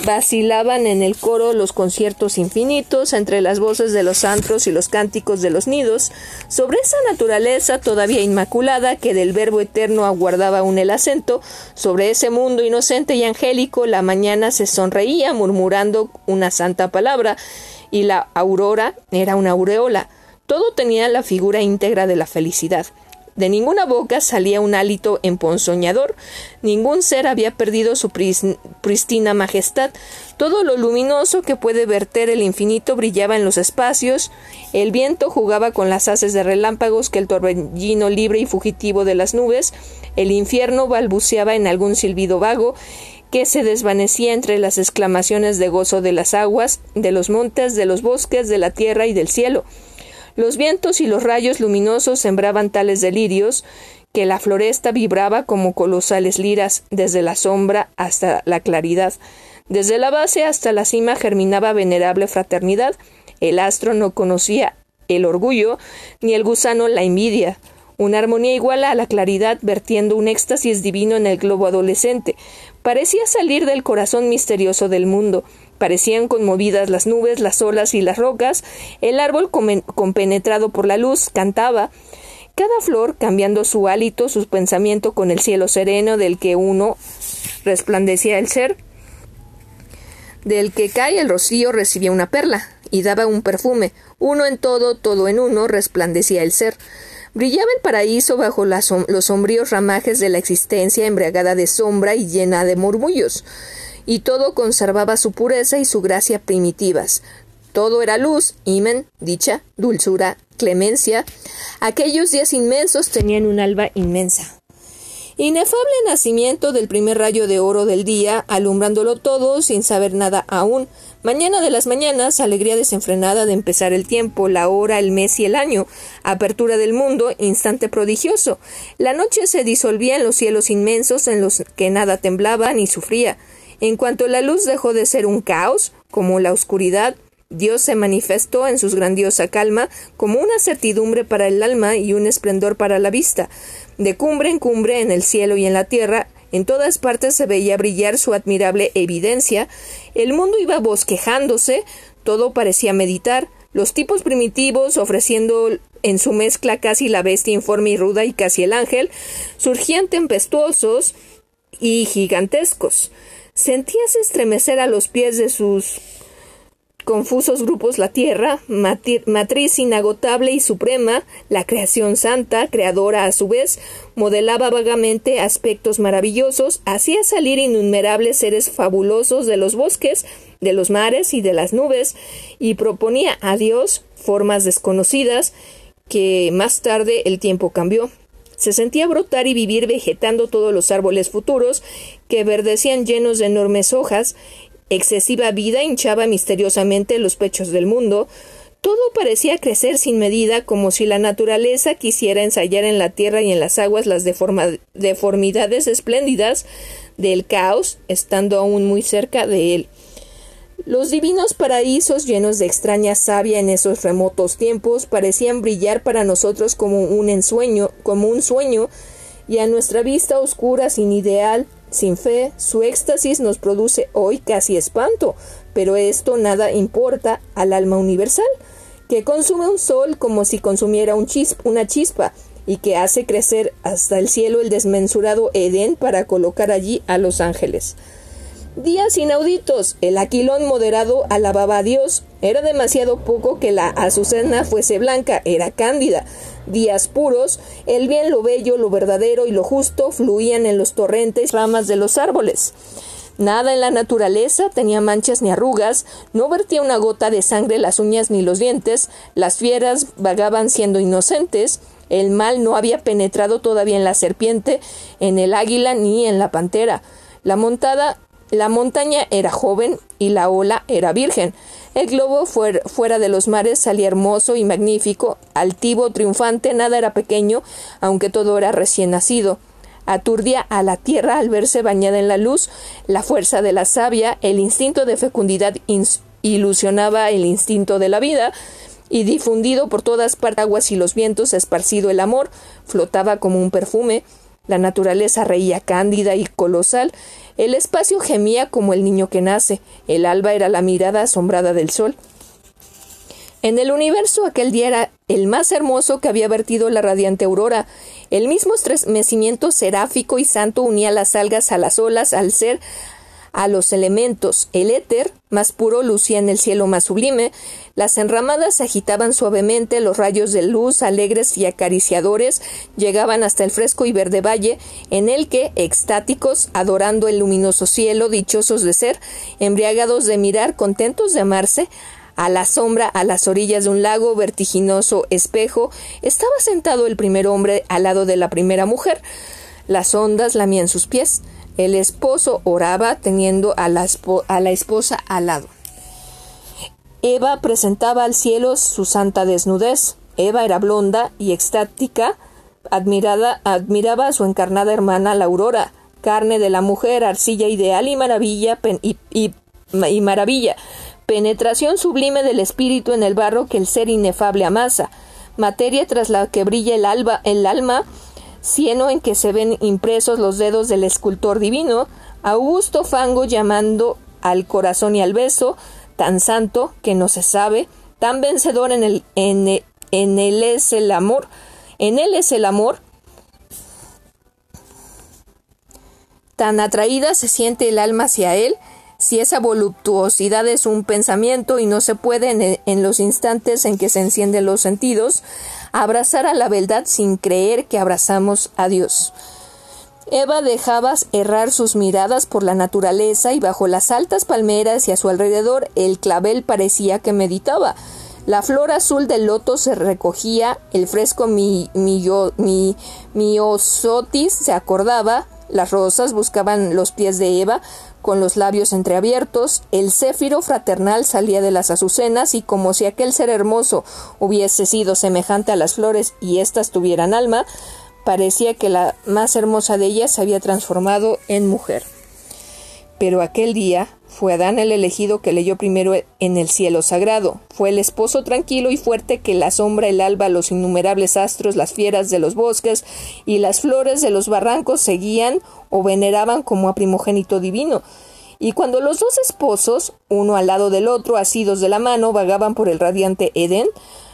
Vacilaban en el coro los conciertos infinitos entre las voces de los antros y los cánticos de los nidos, sobre esa naturaleza todavía inmaculada que del Verbo eterno aguardaba aún el acento, sobre ese mundo inocente y angélico la mañana se sonreía murmurando una santa palabra, y la aurora era una aureola. Todo tenía la figura íntegra de la felicidad. De ninguna boca salía un hálito emponzoñador, ningún ser había perdido su pristina majestad, todo lo luminoso que puede verter el infinito brillaba en los espacios, el viento jugaba con las haces de relámpagos que el torbellino libre y fugitivo de las nubes, el infierno balbuceaba en algún silbido vago, que se desvanecía entre las exclamaciones de gozo de las aguas, de los montes, de los bosques, de la tierra y del cielo. Los vientos y los rayos luminosos sembraban tales delirios que la floresta vibraba como colosales liras desde la sombra hasta la claridad. Desde la base hasta la cima germinaba venerable fraternidad. El astro no conocía el orgullo, ni el gusano la envidia. Una armonía igual a la claridad vertiendo un éxtasis divino en el globo adolescente. Parecía salir del corazón misterioso del mundo. Parecían conmovidas las nubes, las olas y las rocas. El árbol compenetrado por la luz cantaba. Cada flor, cambiando su hálito, su pensamiento con el cielo sereno del que uno resplandecía el ser, del que cae el rocío recibía una perla y daba un perfume. Uno en todo, todo en uno, resplandecía el ser. Brillaba el paraíso bajo los sombríos ramajes de la existencia embriagada de sombra y llena de murmullos, y todo conservaba su pureza y su gracia primitivas. Todo era luz, imen, dicha, dulzura, clemencia. Aquellos días inmensos tenían un alba inmensa. Inefable nacimiento del primer rayo de oro del día, alumbrándolo todo sin saber nada aún. Mañana de las mañanas, alegría desenfrenada de empezar el tiempo, la hora, el mes y el año. Apertura del mundo, instante prodigioso. La noche se disolvía en los cielos inmensos en los que nada temblaba ni sufría. En cuanto la luz dejó de ser un caos, como la oscuridad, Dios se manifestó en su grandiosa calma como una certidumbre para el alma y un esplendor para la vista. De cumbre en cumbre, en el cielo y en la tierra, en todas partes se veía brillar su admirable evidencia. El mundo iba bosquejándose, todo parecía meditar, los tipos primitivos ofreciendo en su mezcla casi la bestia informe y ruda y casi el ángel, surgían tempestuosos y gigantescos. Sentíase estremecer a los pies de sus confusos grupos la tierra, matriz inagotable y suprema, la creación santa, creadora a su vez, modelaba vagamente aspectos maravillosos, hacía salir innumerables seres fabulosos de los bosques, de los mares y de las nubes, y proponía a Dios formas desconocidas que más tarde el tiempo cambió. Se sentía brotar y vivir vegetando todos los árboles futuros que verdecían llenos de enormes hojas, excesiva vida hinchaba misteriosamente los pechos del mundo, todo parecía crecer sin medida, como si la naturaleza quisiera ensayar en la tierra y en las aguas las deformidades espléndidas del caos, estando aún muy cerca de él. Los divinos paraísos llenos de extraña savia en esos remotos tiempos parecían brillar para nosotros como un ensueño, como un sueño, y a nuestra vista oscura sin ideal, sin fe, su éxtasis nos produce hoy casi espanto, pero esto nada importa al alma universal, que consume un sol como si consumiera un una chispa, y que hace crecer hasta el cielo el desmensurado Edén para colocar allí a los ángeles. Días inauditos. El aquilón moderado alababa a Dios. Era demasiado poco que la azucena fuese blanca, era cándida. Días puros. El bien, lo bello, lo verdadero y lo justo fluían en los torrentes ramas de los árboles. Nada en la naturaleza tenía manchas ni arrugas, no vertía una gota de sangre las uñas ni los dientes, las fieras vagaban siendo inocentes, el mal no había penetrado todavía en la serpiente, en el águila ni en la pantera. La montada la montaña era joven y la ola era virgen. El globo fuera de los mares salía hermoso y magnífico, altivo, triunfante, nada era pequeño, aunque todo era recién nacido. Aturdía a la tierra al verse bañada en la luz, la fuerza de la savia, el instinto de fecundidad ilusionaba el instinto de la vida, y difundido por todas partes aguas y los vientos, esparcido el amor, flotaba como un perfume, la naturaleza reía cándida y colosal, el espacio gemía como el niño que nace, el alba era la mirada asombrada del sol. En el universo aquel día era el más hermoso que había vertido la radiante aurora. El mismo estremecimiento seráfico y santo unía las algas a las olas al ser a los elementos. El éter, más puro, lucía en el cielo más sublime. Las enramadas agitaban suavemente, los rayos de luz, alegres y acariciadores, llegaban hasta el fresco y verde valle, en el que, extáticos, adorando el luminoso cielo, dichosos de ser, embriagados de mirar, contentos de amarse, a la sombra, a las orillas de un lago vertiginoso espejo, estaba sentado el primer hombre al lado de la primera mujer. Las ondas lamían sus pies. El esposo oraba teniendo a la, esposa al lado. Eva presentaba al cielo su santa desnudez. Eva era blonda y extática, admirada, admiraba a su encarnada hermana la aurora, carne de la mujer, arcilla ideal y maravilla, y, y maravilla, penetración sublime del espíritu en el barro que el ser inefable amasa, materia tras la que brilla el, alba, el alma, cieno en que se ven impresos los dedos del escultor divino, Augusto Fango llamando al corazón y al beso, tan santo que no se sabe, tan vencedor en el, él es el amor, en él es el amor, tan atraída se siente el alma hacia él, si esa voluptuosidad es un pensamiento y no se puede en, los instantes en que se encienden los sentidos, abrazar a la verdad sin creer que abrazamos a Dios. Eva dejaba errar sus miradas por la naturaleza y bajo las altas palmeras y a su alrededor el clavel parecía que meditaba. La flor azul del loto se recogía, el fresco mi, mi, miosotis se acordaba, las rosas buscaban los pies de Eva con los labios entreabiertos, el céfiro fraternal salía de las azucenas y como si aquel ser hermoso hubiese sido semejante a las flores y éstas tuvieran alma, parecía que la más hermosa de ellas se había transformado en mujer. Pero aquel día fue Adán el elegido que leyó primero en el cielo sagrado. Fue el esposo tranquilo y fuerte que la sombra, el alba, los innumerables astros, las fieras de los bosques y las flores de los barrancos seguían o veneraban como a primogénito divino. Y cuando los dos esposos, uno al lado del otro, asidos de la mano, vagaban por el radiante Edén,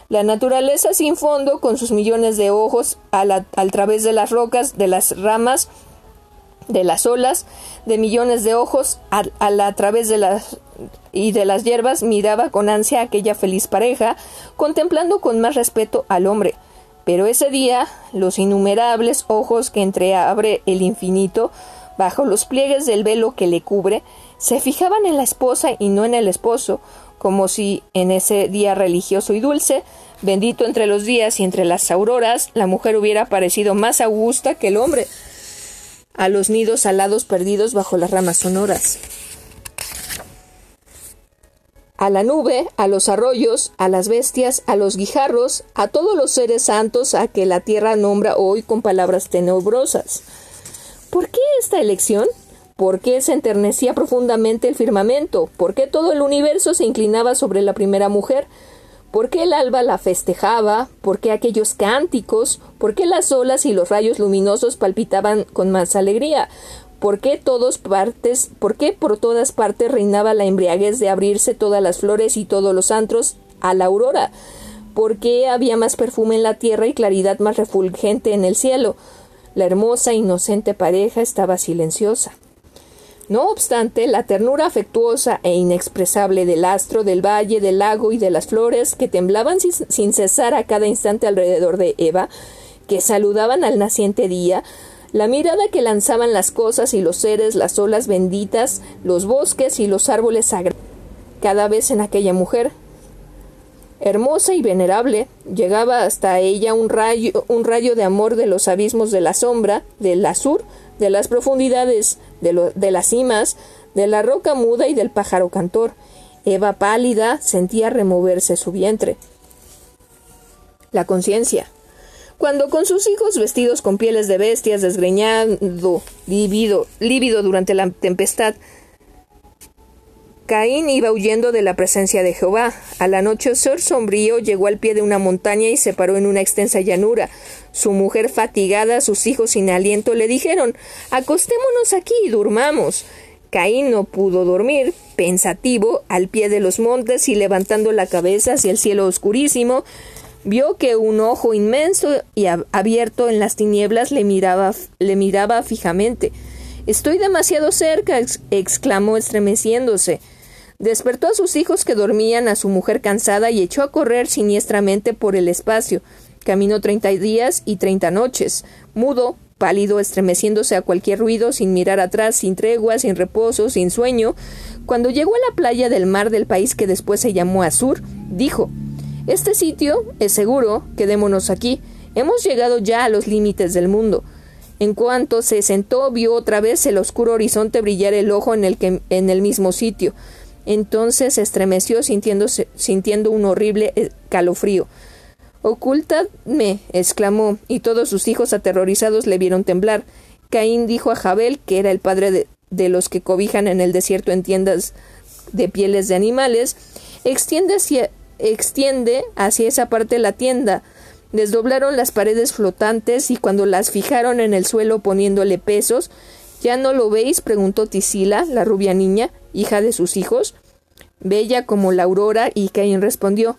la naturaleza sin fondo, con sus millones de ojos, al, través de las rocas, de las ramas, de las olas, de millones de ojos, a, a, través de las y de las hierbas miraba con ansia a aquella feliz pareja, contemplando con más respeto al hombre. Pero ese día los innumerables ojos que entreabre el infinito, bajo los pliegues del velo que le cubre, se fijaban en la esposa y no en el esposo, como si en ese día religioso y dulce, bendito entre los días y entre las auroras, la mujer hubiera parecido más augusta que el hombre a los nidos alados perdidos bajo las ramas sonoras. A la nube, a los arroyos, a las bestias, a los guijarros, a todos los seres santos a que la tierra nombra hoy con palabras tenebrosas. ¿Por qué esta elección? ¿Por qué se enternecía profundamente el firmamento? ¿Por qué todo el universo se inclinaba sobre la primera mujer? ¿Por qué el alba la festejaba? ¿Por qué aquellos cánticos? ¿Por qué las olas y los rayos luminosos palpitaban con más alegría? ¿Por qué todos partes, por qué por todas partes reinaba la embriaguez de abrirse todas las flores y todos los antros a la aurora? ¿Por qué había más perfume en la tierra y claridad más refulgente en el cielo? La hermosa inocente pareja estaba silenciosa. No obstante, la ternura afectuosa e inexpresable del astro, del valle, del lago y de las flores que temblaban sin, cesar a cada instante alrededor de Eva, que saludaban al naciente día, la mirada que lanzaban las cosas y los seres, las olas benditas, los bosques y los árboles sagrados, cada vez en aquella mujer, hermosa y venerable, llegaba hasta ella un rayo, un rayo de amor de los abismos de la sombra, del azur, de las profundidades, de, las cimas, de la roca muda y del pájaro cantor. Eva pálida sentía removerse su vientre. La conciencia. Cuando con sus hijos vestidos con pieles de bestias, desgreñado, lívido, lívido durante la tempestad, Caín iba huyendo de la presencia de Jehová. Al anochecer sombrío llegó al pie de una montaña y se paró en una extensa llanura. Su mujer fatigada, sus hijos sin aliento, le dijeron Acostémonos aquí y durmamos. Caín no pudo dormir, pensativo, al pie de los montes y levantando la cabeza hacia el cielo oscurísimo, vio que un ojo inmenso y abierto en las tinieblas le miraba, le miraba fijamente. Estoy demasiado cerca, exclamó estremeciéndose. Despertó a sus hijos que dormían, a su mujer cansada, y echó a correr siniestramente por el espacio. Caminó treinta días y treinta noches, mudo, pálido, estremeciéndose a cualquier ruido, sin mirar atrás, sin tregua, sin reposo, sin sueño. Cuando llegó a la playa del mar del país que después se llamó Azur, dijo Este sitio es seguro, quedémonos aquí. Hemos llegado ya a los límites del mundo. En cuanto se sentó, vio otra vez el oscuro horizonte brillar el ojo en el, que, en el mismo sitio. Entonces se estremeció sintiendo un horrible calofrío. Ocultadme, exclamó, y todos sus hijos aterrorizados le vieron temblar. Caín dijo a Jabel, que era el padre de, de los que cobijan en el desierto en tiendas de pieles de animales, extiende hacia, extiende hacia esa parte la tienda. Desdoblaron las paredes flotantes y cuando las fijaron en el suelo poniéndole pesos, ¿Ya no lo veis? preguntó Tisila, la rubia niña, hija de sus hijos. Bella como la aurora, y Caín respondió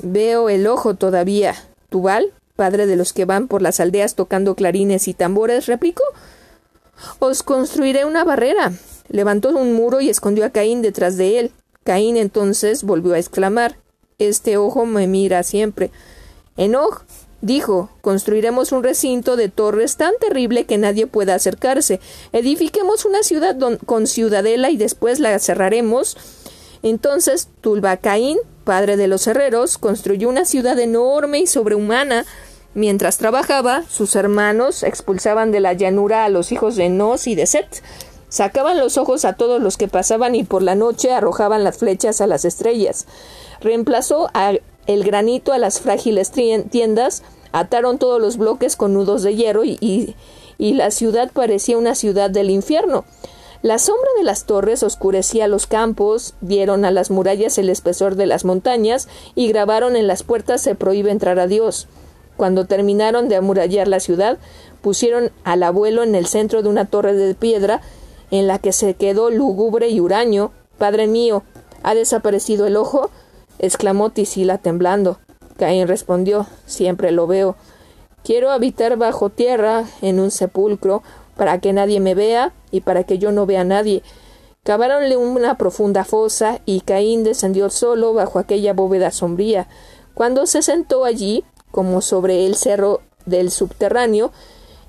Veo el ojo todavía. Tubal, padre de los que van por las aldeas tocando clarines y tambores, replicó Os construiré una barrera. Levantó un muro y escondió a Caín detrás de él. Caín entonces volvió a exclamar Este ojo me mira siempre. Enoch, Dijo, construiremos un recinto de torres tan terrible que nadie pueda acercarse. Edifiquemos una ciudad con ciudadela y después la cerraremos. Entonces Tulbacaín, padre de los herreros, construyó una ciudad enorme y sobrehumana. Mientras trabajaba, sus hermanos expulsaban de la llanura a los hijos de Nos y de Set. Sacaban los ojos a todos los que pasaban y por la noche arrojaban las flechas a las estrellas. Reemplazó a el granito a las frágiles tiendas, ataron todos los bloques con nudos de hierro y, la ciudad parecía una ciudad del infierno. La sombra de las torres oscurecía los campos, dieron a las murallas el espesor de las montañas y grabaron en las puertas se prohíbe entrar a Dios. Cuando terminaron de amurallar la ciudad, pusieron al abuelo en el centro de una torre de piedra en la que se quedó lúgubre y huraño. Padre mío, ¿ha desaparecido el ojo? Exclamó Tisila temblando. Caín respondió Siempre lo veo. Quiero habitar bajo tierra, en un sepulcro, para que nadie me vea y para que yo no vea a nadie. Caváronle una profunda fosa y Caín descendió solo bajo aquella bóveda sombría. Cuando se sentó allí, como sobre el cerro del subterráneo,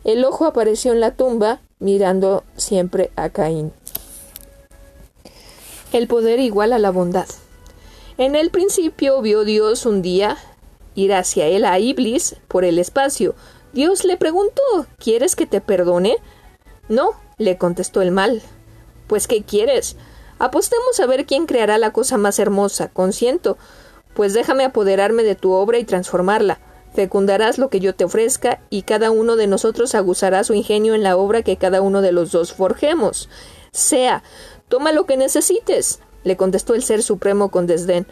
el ojo apareció en la tumba, mirando siempre a Caín. El poder igual a la bondad. En el principio vio Dios un día ir hacia él a Iblis por el espacio. Dios le preguntó ¿Quieres que te perdone? No, le contestó el mal. Pues ¿qué quieres? Apostemos a ver quién creará la cosa más hermosa. Consiento. Pues déjame apoderarme de tu obra y transformarla. Fecundarás lo que yo te ofrezca, y cada uno de nosotros aguzará su ingenio en la obra que cada uno de los dos forjemos. Sea, toma lo que necesites le contestó el ser supremo con desdén.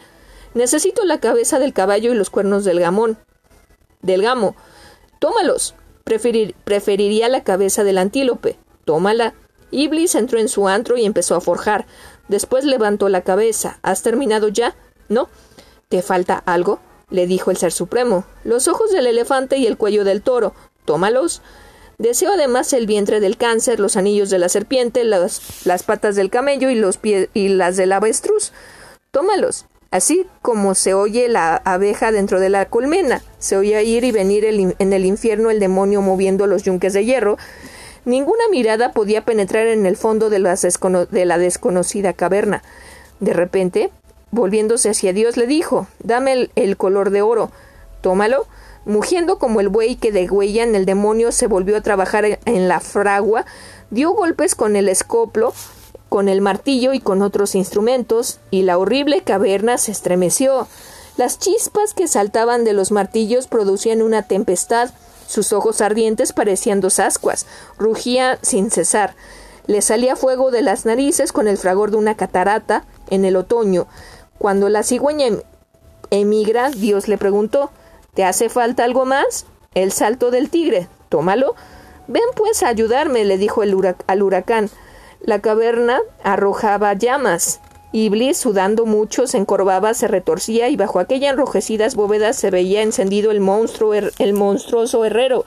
Necesito la cabeza del caballo y los cuernos del gamón. Del gamo. Tómalos. preferiría la cabeza del antílope. Tómala. Iblis entró en su antro y empezó a forjar. Después levantó la cabeza. ¿Has terminado ya? No. ¿Te falta algo? le dijo el ser supremo. Los ojos del elefante y el cuello del toro. Tómalos. Deseo además el vientre del cáncer, los anillos de la serpiente, las, patas del camello y, los pies, y las del avestruz. Tómalos. Así como se oye la abeja dentro de la colmena, se oye ir y venir en el infierno el demonio moviendo los yunques de hierro, ninguna mirada podía penetrar en el fondo de, de la desconocida caverna. De repente, volviéndose hacia Dios, le dijo Dame el color de oro. Tómalo Mugiendo como el buey que degüellan, el demonio se volvió a trabajar en la fragua, dio golpes con el escoplo, con el martillo y con otros instrumentos, y la horrible caverna se estremeció. Las chispas que saltaban de los martillos producían una tempestad, sus ojos ardientes parecían dos ascuas, rugía sin cesar. Le salía fuego de las narices con el fragor de una catarata en el otoño. Cuando la cigüeña em-, emigra, Dios le preguntó ¿Te hace falta algo más? El salto del tigre. Tómalo. Ven pues a ayudarme, le dijo el al huracán. La caverna arrojaba llamas. Iblis, sudando mucho, se encorvaba, se retorcía y bajo aquellas enrojecidas bóvedas se veía encendido el monstruo, el monstruoso herrero.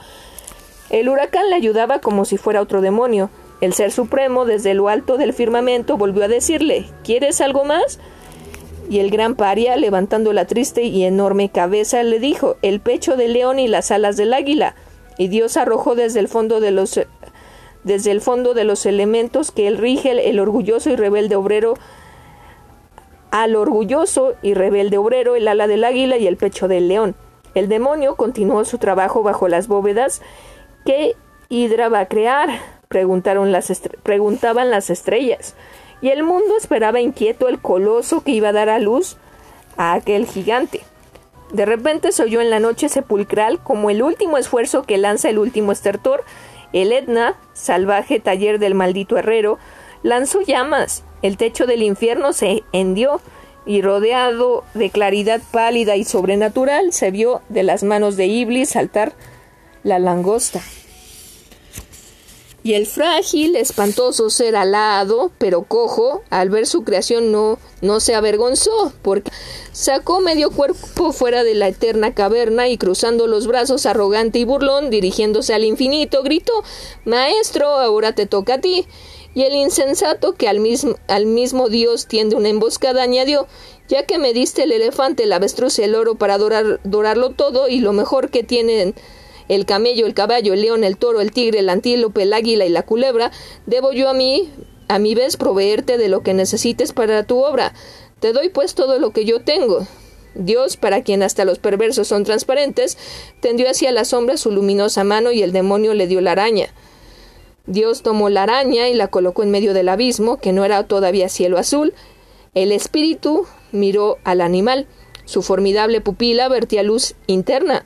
El huracán le ayudaba como si fuera otro demonio. El ser supremo, desde lo alto del firmamento, volvió a decirle ¿Quieres algo más? Y el gran paria, levantando la triste y enorme cabeza, le dijo el pecho del león y las alas del águila. Y Dios arrojó desde el fondo de los desde el fondo de los elementos que él rige el orgulloso y rebelde obrero al orgulloso y rebelde obrero el ala del águila y el pecho del león. El demonio continuó su trabajo bajo las bóvedas. ¿Qué hidra va a crear? Preguntaron las preguntaban las estrellas y el mundo esperaba inquieto el coloso que iba a dar a luz a aquel gigante. De repente se oyó en la noche sepulcral como el último esfuerzo que lanza el último estertor. El Etna, salvaje taller del maldito herrero, lanzó llamas. El techo del infierno se hendió y rodeado de claridad pálida y sobrenatural se vio de las manos de Iblis saltar la langosta. Y el frágil, espantoso ser alado, pero cojo, al ver su creación no, no se avergonzó, porque sacó medio cuerpo fuera de la eterna caverna y cruzando los brazos arrogante y burlón, dirigiéndose al infinito, gritó Maestro, ahora te toca a ti. Y el insensato, que al mismo, al mismo Dios tiende una emboscada, añadió Ya que me diste el elefante, el avestruz y el oro para adorar, dorarlo todo, y lo mejor que tienen el camello, el caballo, el león, el toro, el tigre, el antílope, el águila y la culebra, debo yo a mí, a mi vez, proveerte de lo que necesites para tu obra. Te doy pues todo lo que yo tengo. Dios, para quien hasta los perversos son transparentes, tendió hacia la sombra su luminosa mano y el demonio le dio la araña. Dios tomó la araña y la colocó en medio del abismo, que no era todavía cielo azul. El espíritu miró al animal. Su formidable pupila vertía luz interna,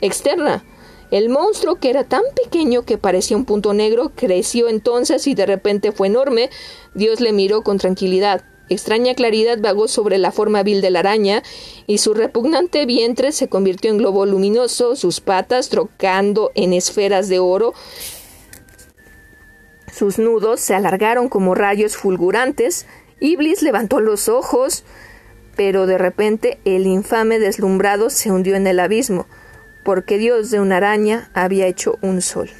externa. El monstruo, que era tan pequeño que parecía un punto negro, creció entonces y de repente fue enorme. Dios le miró con tranquilidad. Extraña claridad vagó sobre la forma vil de la araña, y su repugnante vientre se convirtió en globo luminoso, sus patas trocando en esferas de oro. Sus nudos se alargaron como rayos fulgurantes. Iblis levantó los ojos, pero de repente el infame deslumbrado se hundió en el abismo porque Dios de una araña había hecho un sol.